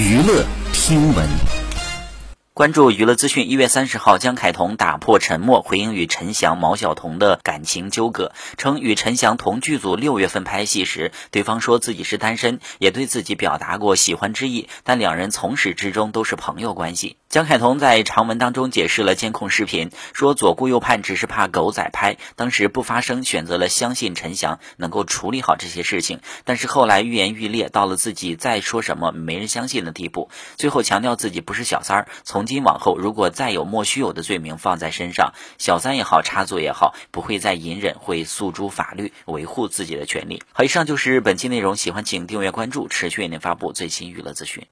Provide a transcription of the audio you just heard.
娱乐听闻。关注娱乐资讯，一月三十号，江凯彤打破沉默，回应与陈翔、毛晓彤的感情纠葛，称与陈翔同剧组六月份拍戏时，对方说自己是单身，也对自己表达过喜欢之意，但两人从始至终都是朋友关系。江凯彤在长文当中解释了监控视频，说左顾右盼只是怕狗仔拍，当时不发声，选择了相信陈翔能够处理好这些事情，但是后来愈演愈烈，到了自己再说什么没人相信的地步，最后强调自己不是小三儿，从。今往后，如果再有莫须有的罪名放在身上，小三也好，插座也好，不会再隐忍，会诉诸法律，维护自己的权利。好，以上就是本期内容，喜欢请订阅关注，持续为您发布最新娱乐资讯。